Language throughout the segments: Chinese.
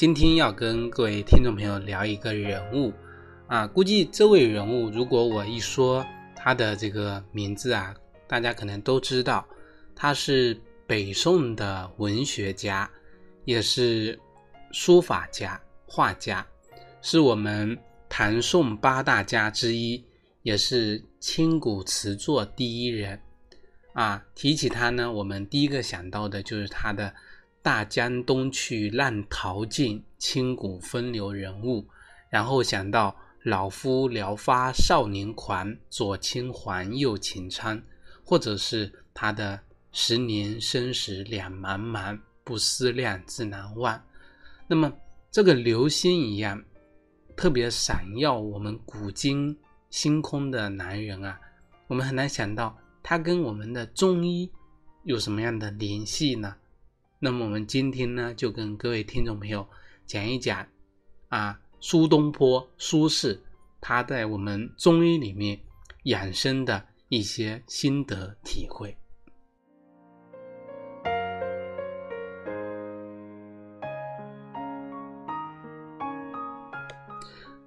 今天要跟各位听众朋友聊一个人物啊，估计这位人物，如果我一说他的这个名字啊，大家可能都知道，他是北宋的文学家，也是书法家、画家，是我们唐宋八大家之一，也是千古词作第一人。啊，提起他呢，我们第一个想到的就是他的“大江东去，浪淘尽，千古风流人物”，然后想到“老夫聊发少年狂，左牵黄，右擎苍”，或者是他的“十年生死两茫茫，不思量，自难忘”。那么，这个流星一样特别闪耀我们古今星空的男人啊，我们很难想到。他跟我们的中医有什么样的联系呢？那么我们今天呢，就跟各位听众朋友讲一讲啊，苏东坡苏轼他在我们中医里面养生的一些心得体会。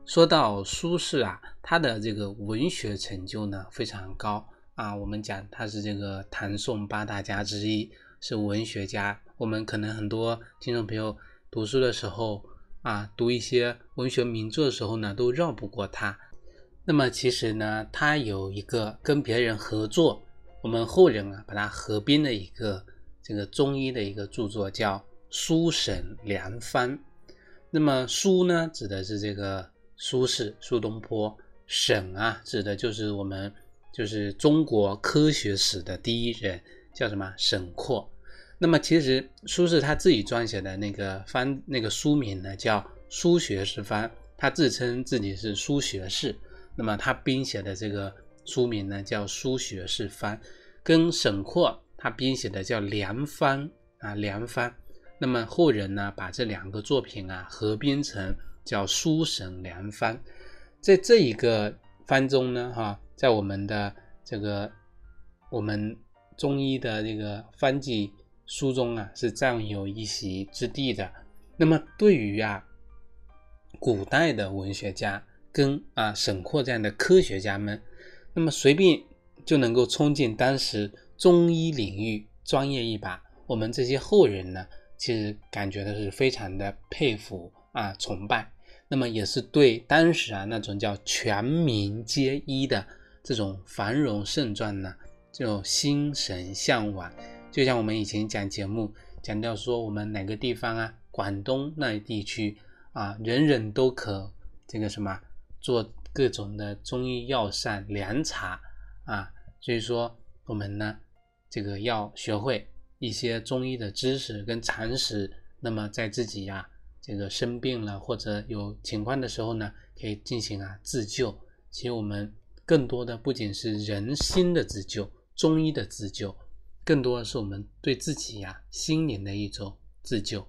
说到苏轼啊，他的这个文学成就呢非常高。啊，我们讲他是这个唐宋八大家之一，是文学家。我们可能很多听众朋友读书的时候啊，读一些文学名著的时候呢，都绕不过他。那么其实呢，他有一个跟别人合作，我们后人啊把它合编的一个这个中医的一个著作，叫《苏沈良方》。那么苏呢，指的是这个苏轼、苏东坡；沈啊，指的就是我们。就是中国科学史的第一人，叫什么沈括。那么其实苏轼他自己撰写的那个方那个书名呢，叫《苏学士方》，他自称自己是苏学士。那么他编写的这个书名呢，叫《苏学士方》，跟沈括他编写的叫《良方》啊，《良方》。那么后人呢，把这两个作品啊合编成叫《苏沈良方》。在这一个方中呢，哈。在我们的这个我们中医的这个方剂书中啊，是占有一席之地的。那么对于啊古代的文学家跟啊沈括这样的科学家们，那么随便就能够冲进当时中医领域专业一把，我们这些后人呢，其实感觉的是非常的佩服啊崇拜。那么也是对当时啊那种叫全民皆医的。这种繁荣盛状呢，就心神向往。就像我们以前讲节目讲到说，我们哪个地方啊，广东那地区啊，人人都可这个什么做各种的中医药膳凉茶啊。所以说，我们呢，这个要学会一些中医的知识跟常识。那么在自己呀这个生病了或者有情况的时候呢，可以进行啊自救。其实我们。更多的不仅是人心的自救，中医的自救，更多的是我们对自己呀心灵的一种自救。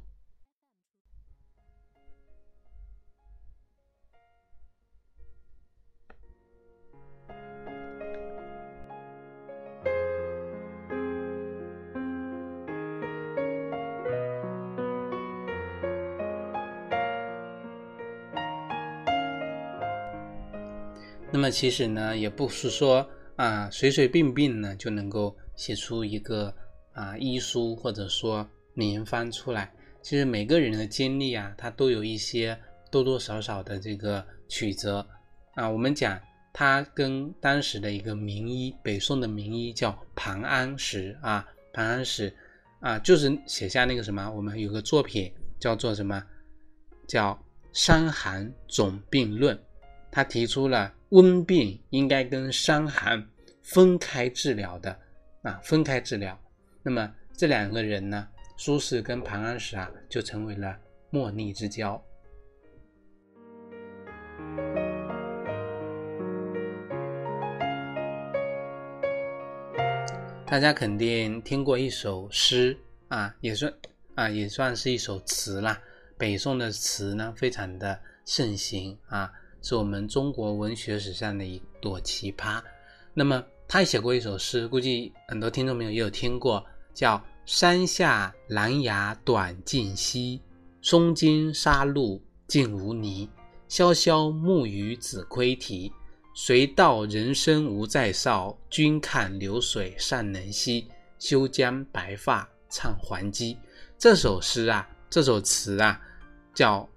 那么其实呢，也不是说啊随随便便呢就能够写出一个啊医书或者说名方出来。其实每个人的经历啊，他都有一些多多少少的这个曲折啊。我们讲他跟当时的一个名医，北宋的名医叫庞安石啊，庞安石啊，就是写下那个什么，我们有个作品叫做什么，叫《伤寒总病论》，他提出了。温病应该跟伤寒分开治疗的啊，分开治疗。那么这两个人呢，苏轼跟庞安石啊，就成为了莫逆之交。大家肯定听过一首诗啊，也算啊，也算是一首词啦。北宋的词呢，非常的盛行啊，是我们中国文学史上的一朵奇葩。那么他也写过一首诗，估计很多听众朋友也有听过，叫“山下兰芽短浸溪，松间沙路净无泥。潇潇暮雨子规啼。”谁道人生无再少？君看流水尚能西。休将白发唱还鸡。这首诗啊，这首词啊，叫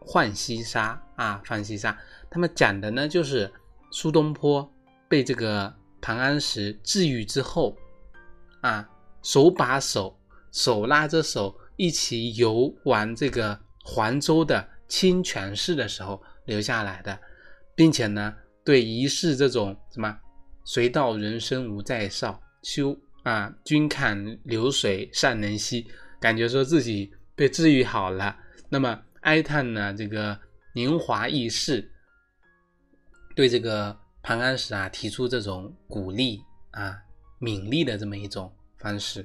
《浣溪沙》啊，《浣溪沙》。他们讲的呢，就是苏东坡被这个长安石治愈之后，啊，手把手，手拉着手一起游玩这个黄州的清泉寺的时候留下来的，并且呢。对疑是这种什么“谁道人生无再少，休啊君看流水尚能西”，感觉说自己被治愈好了。那么哀叹呢这个年华易逝，对这个庞安石啊提出这种鼓励啊勉励的这么一种方式。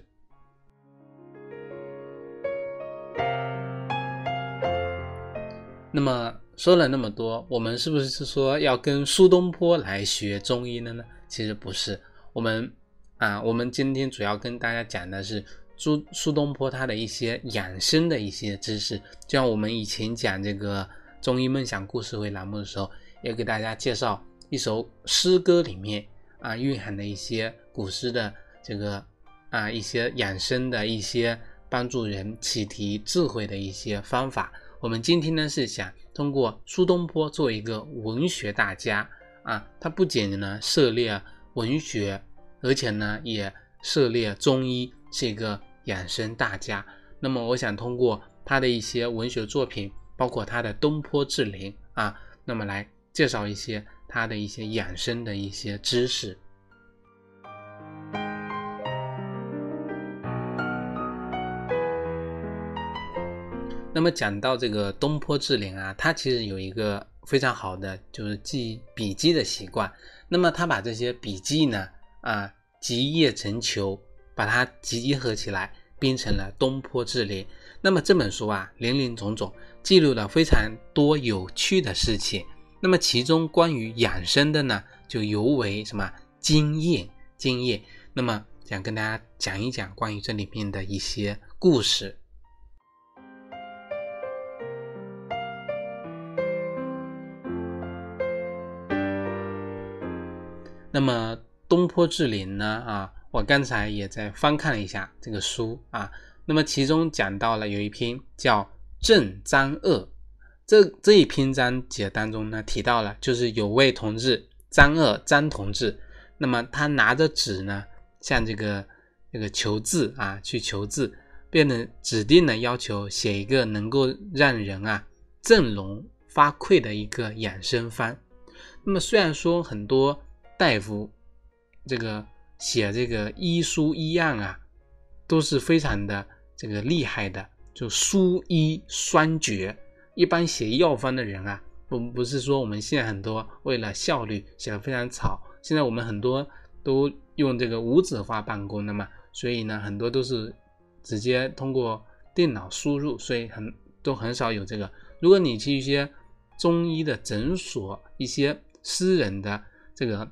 那么。说了那么多，我们是不是是说要跟苏东坡来学中医了呢？其实不是，我们啊，我们今天主要跟大家讲的是苏苏东坡他的一些养生的一些知识。就像我们以前讲这个中医梦想故事会栏目的时候，也给大家介绍一首诗歌里面啊蕴含的一些古诗的这个啊一些养生的一些帮助人启迪智慧的一些方法。我们今天呢是想通过苏东坡做一个文学大家啊，他不仅呢涉猎文学，而且呢也涉猎中医，是一个养生大家。那么我想通过他的一些文学作品，包括他的《东坡志林》啊，那么来介绍一些他的一些养生的一些知识。那么讲到这个东坡志林啊，他其实有一个非常好的就是记笔记的习惯。那么他把这些笔记呢啊集腋成裘，把它集合起来编成了《东坡志林》。那么这本书啊林林总总记录了非常多有趣的事情。那么其中关于养生的呢，就尤为什么惊艳惊艳。那么想跟大家讲一讲关于这里面的一些故事。那么东坡志林呢？啊，我刚才也在翻看了一下这个书啊。那么其中讲到了有一篇叫《正张鄂》，这这一篇章节当中呢提到了，就是有位同志张鄂张同志，那么他拿着纸呢，向这个这个求字啊去求字，便呢指定的要求写一个能够让人啊振聋发聩的一个养生方。那么虽然说很多。大夫，这个写这个医书医案啊，都是非常的这个厉害的，就书医双绝。一般写药方的人啊，不不是说我们现在很多为了效率写的非常草。现在我们很多都用这个无纸化办公的嘛，所以呢，很多都是直接通过电脑输入，所以很都很少有这个。如果你去一些中医的诊所，一些私人的这个。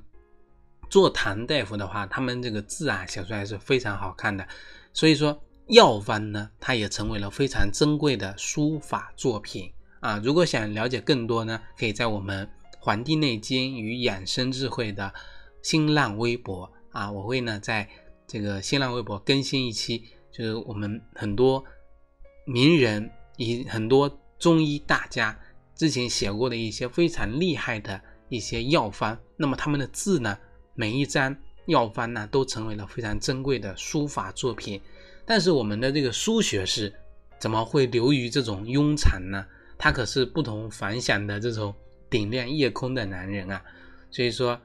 坐堂大夫的话，他们这个字啊写出来是非常好看的，所以说药方呢，它也成为了非常珍贵的书法作品啊。如果想了解更多呢，可以在我们《黄帝内经与养生智慧》的新浪微博啊，我会呢在这个新浪微博更新一期，就是我们很多名人以很多中医大家之前写过的一些非常厉害的一些药方，那么他们的字呢？每一张药方呢，都成为了非常珍贵的书法作品。但是我们的这个苏学士怎么会流于这种庸常呢？他可是不同凡响的这种顶亮夜空的男人啊！所以说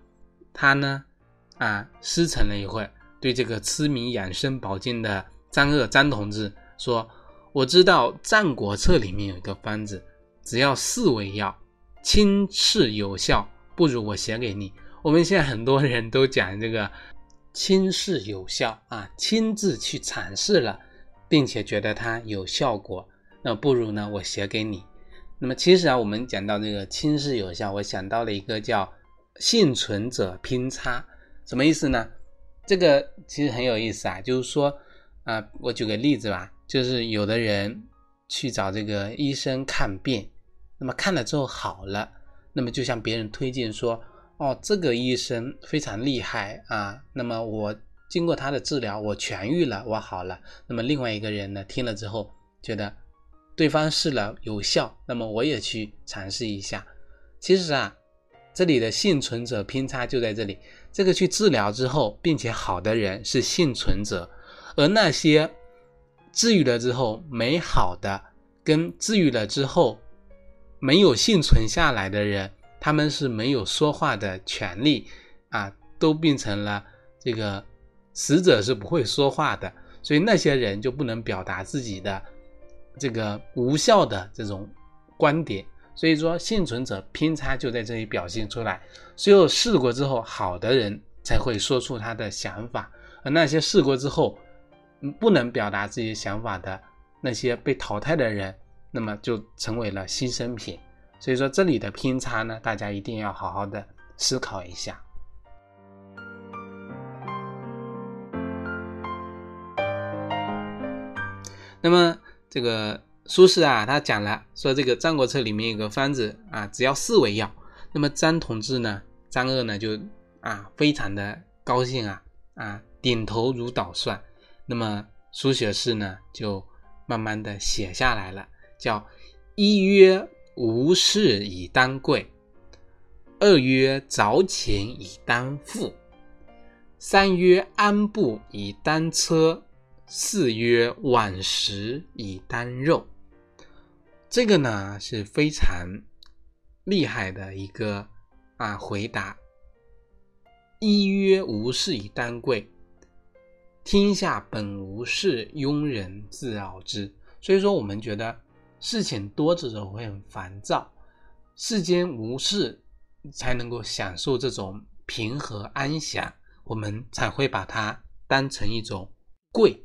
他呢，啊，师承了一会，对这个痴迷养生保健的张鄂张同志说：“我知道《战国策》里面有一个方子，只要四味药，亲试有效，不如我写给你。我们现在很多人都讲这个亲试有效啊，亲自去尝试了，并且觉得它有效果，那不如呢我写给你。那么其实啊，我们讲到这个亲试有效，我想到了一个叫幸存者偏差，什么意思呢？这个其实很有意思啊，就是说啊，我举个例子吧，就是有的人去找这个医生看病，那么看了之后好了，那么就向别人推荐说。哦，这个医生非常厉害啊！那么我经过他的治疗，我痊愈了，我好了。那么另外一个人呢，听了之后觉得对方试了有效，那么我也去尝试一下。其实啊，这里的幸存者偏差就在这里。这个去治疗之后并且好的人是幸存者，而那些治愈了之后没好的，跟治愈了之后没有幸存下来的人。他们是没有说话的权利啊，都变成了这个死者是不会说话的，所以那些人就不能表达自己的这个无效的这种观点。所以说，幸存者偏差就在这里表现出来。只有试过之后好的人才会说出他的想法，而那些试过之后不能表达自己想法的那些被淘汰的人，那么就成为了牺牲品。所以说这里的偏差呢，大家一定要好好的思考一下。那么这个苏轼啊，他讲了说这个《战国策》里面有个方子啊，只要四味药。那么张同志呢，张鄂呢就啊非常的高兴啊啊点头如捣蒜。那么书写士呢就慢慢的写下来了，叫一曰。无事以当贵，二曰凿钱以当富，三曰安步以当车，四曰晚食以当肉。这个呢是非常厉害的一个啊回答。一曰无事以当贵，天下本无事，庸人自扰之。所以说，我们觉得。事情多的时候会很烦躁，世间无事才能够享受这种平和安详，我们才会把它当成一种贵。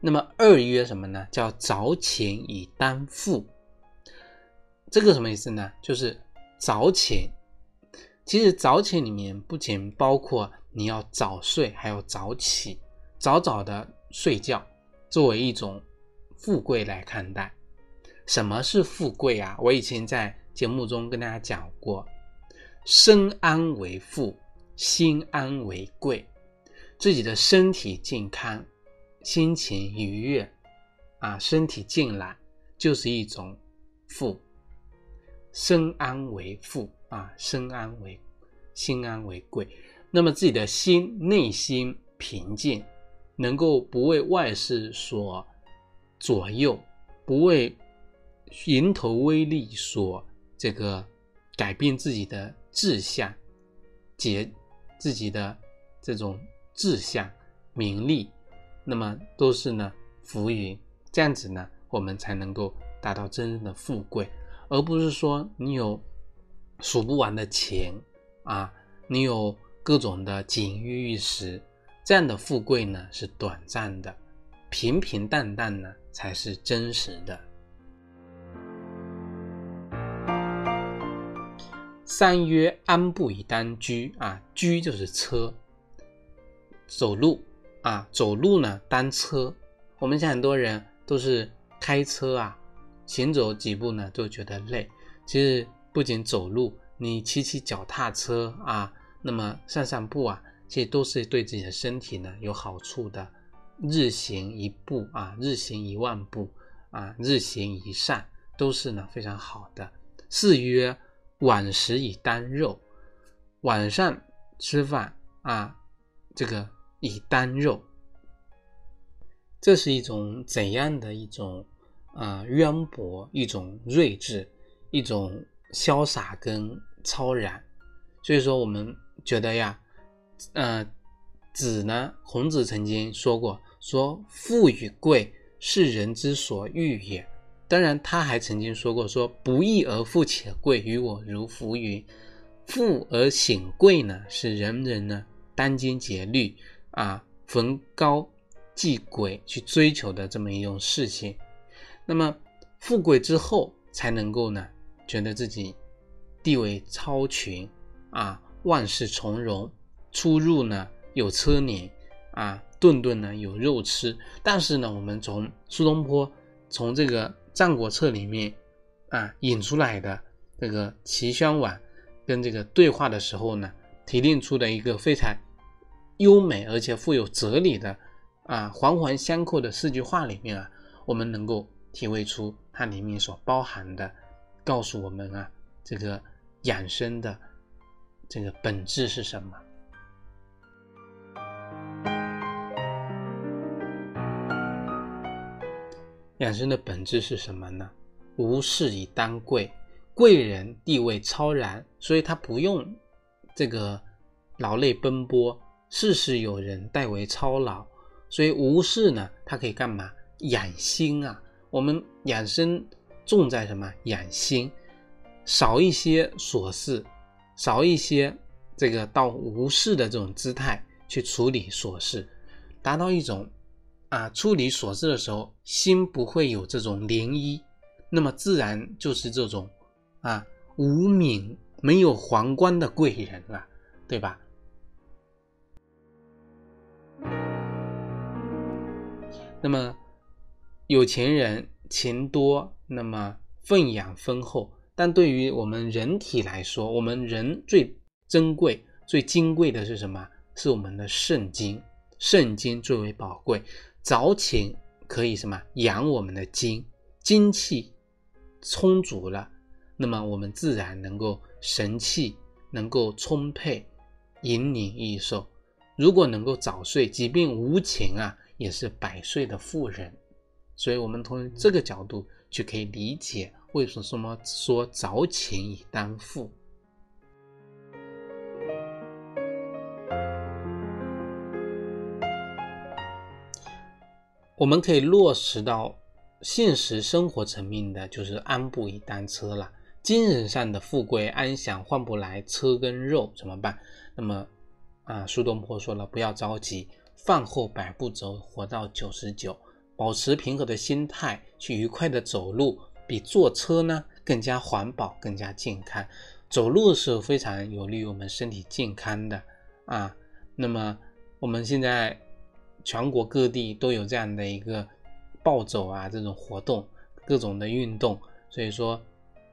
那么二曰什么呢？叫凿钱以当富。这个什么意思呢？就是早起。其实早起里面不仅包括你要早睡，还要早起，早早的睡觉，作为一种富贵来看待。什么是富贵啊？我以前在节目中跟大家讲过，身安为富，心安为贵。自己的身体健康，心情愉悦，啊，身体健朗，就是一种富。身安为富。啊，身安为心安为贵。那么自己的心内心平静，能够不为外事所左右，不为蝇头微利所这个改变自己的志向，结自己的这种志向、名利，那么都是呢浮云。这样子呢，我们才能够达到真正的富贵，而不是说你有。数不完的钱啊，你有各种的锦衣玉食，这样的富贵呢是短暂的，平平淡淡呢才是真实的。三曰安步以当居啊，居就是车，走路啊，走路呢当车。我们现在很多人都是开车啊，行走几步呢都觉得累，其实。不仅走路，你骑骑脚踏车啊，那么散散步啊，其实都是对自己的身体呢有好处的。日行一步啊，日行一万步啊，日行一善，都是呢非常好的。四曰晚食以当肉，晚上吃饭啊，这个以当肉，这是一种怎样的一种啊渊博，一种睿智，一种。潇洒跟超然，所以说我们觉得呀，呃，子呢，孔子曾经说过，说富与贵是人之所欲也。当然，他还曾经说过，说不义而富且贵，于我如浮云。富而显贵呢，是人人呢殚精竭虑啊，逢高继贵去追求的这么一种事情。那么，富贵之后才能够呢，觉得自己地位超群啊，万事从容，出入呢有车辇啊，顿顿呢有肉吃。但是呢，我们从苏东坡从这个《战国策》里面啊引出来的这个齐宣王。跟这个对话的时候呢，提炼出的一个非常优美而且富有哲理的啊环环相扣的四句话里面啊，我们能够体会出它里面所包含的，告诉我们啊这个养生的这个本质是什么？养生的本质是什么呢？无事以当贵。贵人地位超然，所以他不用这个劳累奔波，事事有人代为操劳，所以无事呢，他可以干嘛？养心啊！我们养生重在什么？养心，少一些琐事，少一些这个到无事的这种姿态去处理琐事，达到一种啊处理琐事的时候心不会有这种涟漪，那么自然就是这种。啊，无名没有皇冠的贵人了，对吧？那么有钱人钱多，那么分养丰厚，但对于我们人体来说，我们人最珍贵、最金贵的是什么？是我们的肾精，肾精最为宝贵。早寝可以什么养我们的精，精气充足了。那么我们自然能够神气能够充沛，引领益寿。如果能够早睡，即便无情啊，也是百岁的富人。所以，我们从这个角度就可以理解为什么说早寝以当富。我们可以落实到现实生活层面的，就是安步以单车了。精神上的富贵安享换不来车跟肉怎么办？那么啊，苏东坡说了，不要着急，饭后百步走，活到九十九，保持平和的心态去愉快的走路，比坐车呢更加环保，更加健康。走路是非常有利于我们身体健康的啊。那么我们现在全国各地都有这样的一个暴走啊这种活动，各种的运动，所以说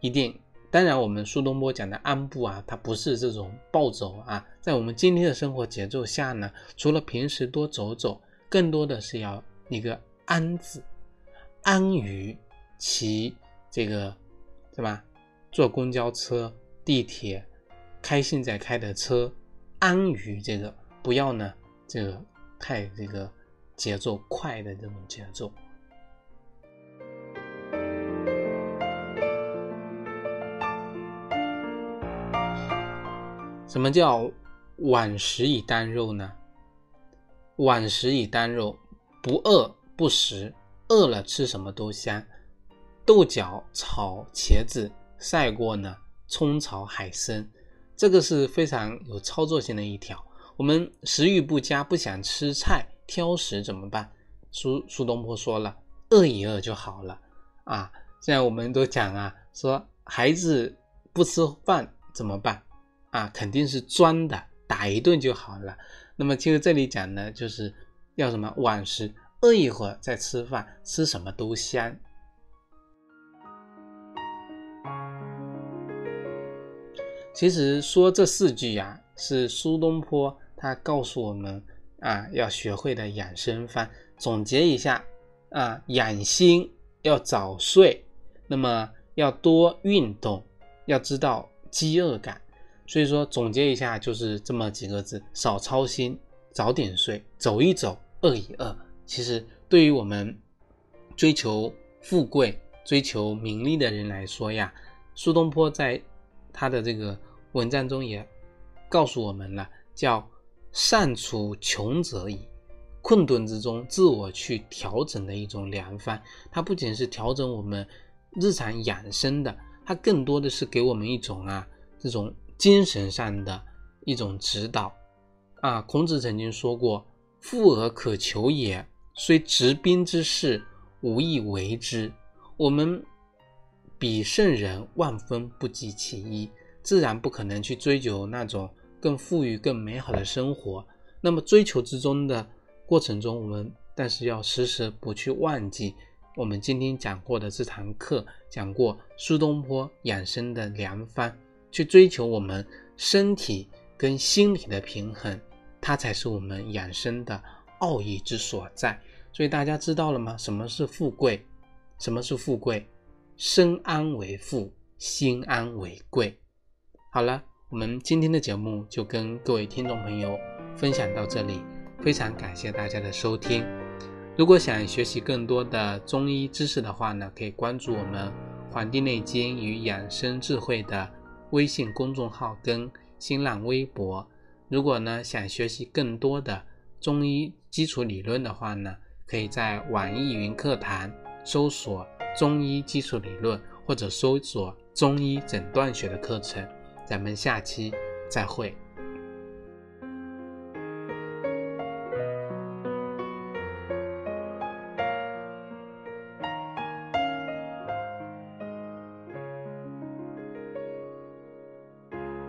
一定。当然，我们苏东坡讲的安步啊，它不是这种暴走啊。在我们今天的生活节奏下呢，除了平时多走走，更多的是要一个安字，安于骑这个，是吧？坐公交车、地铁，开现在开的车，安于这个，不要呢这个太这个节奏快的这种节奏。什么叫晚食以当肉呢？晚食以当肉，不饿不食，饿了吃什么都香。豆角炒茄子赛过呢葱炒海参，这个是非常有操作性的一条。我们食欲不佳，不想吃菜，挑食怎么办？苏苏东坡说了，饿一饿就好了啊。现在我们都讲啊，说孩子不吃饭怎么办？啊，肯定是装的，打一顿就好了。那么其实这里讲呢，就是要什么晚食，饿一会儿再吃饭，吃什么都香。其实说这四句呀，是苏东坡他告诉我们啊，要学会的养生方。总结一下啊，养心要早睡，那么要多运动，要知道饥饿感。所以说，总结一下就是这么几个字：少操心，早点睡，走一走，饿一饿。其实，对于我们追求富贵、追求名利的人来说呀，苏东坡在他的这个文章中也告诉我们了，叫善处穷则已，困顿之中自我去调整的一种良方。它不仅是调整我们日常养生的，它更多的是给我们一种啊这种精神上的一种指导。啊，孔子曾经说过：“富而可求也，虽执兵之事，无以为之。”我们比圣人万分不及其一，自然不可能去追求那种更富裕、更美好的生活。那么追求之中的过程中，我们但是要时时不去忘记我们今天讲过的这堂课，讲过苏东坡养生的良方，去追求我们身体跟心理的平衡。它才是我们养生的奥义之所在。所以大家知道了吗？什么是富贵？什么是富贵？身安为富，心安为贵。好了，我们今天的节目就跟各位听众朋友分享到这里，非常感谢大家的收听。如果想学习更多的中医知识的话呢，可以关注我们《黄帝内经与养生智慧》的微信公众号跟新浪微博。如果呢想学习更多的中医基础理论的话呢，可以在网易云课堂搜索“中医基础理论”或者搜索“中医诊断学”的课程。咱们下期再会。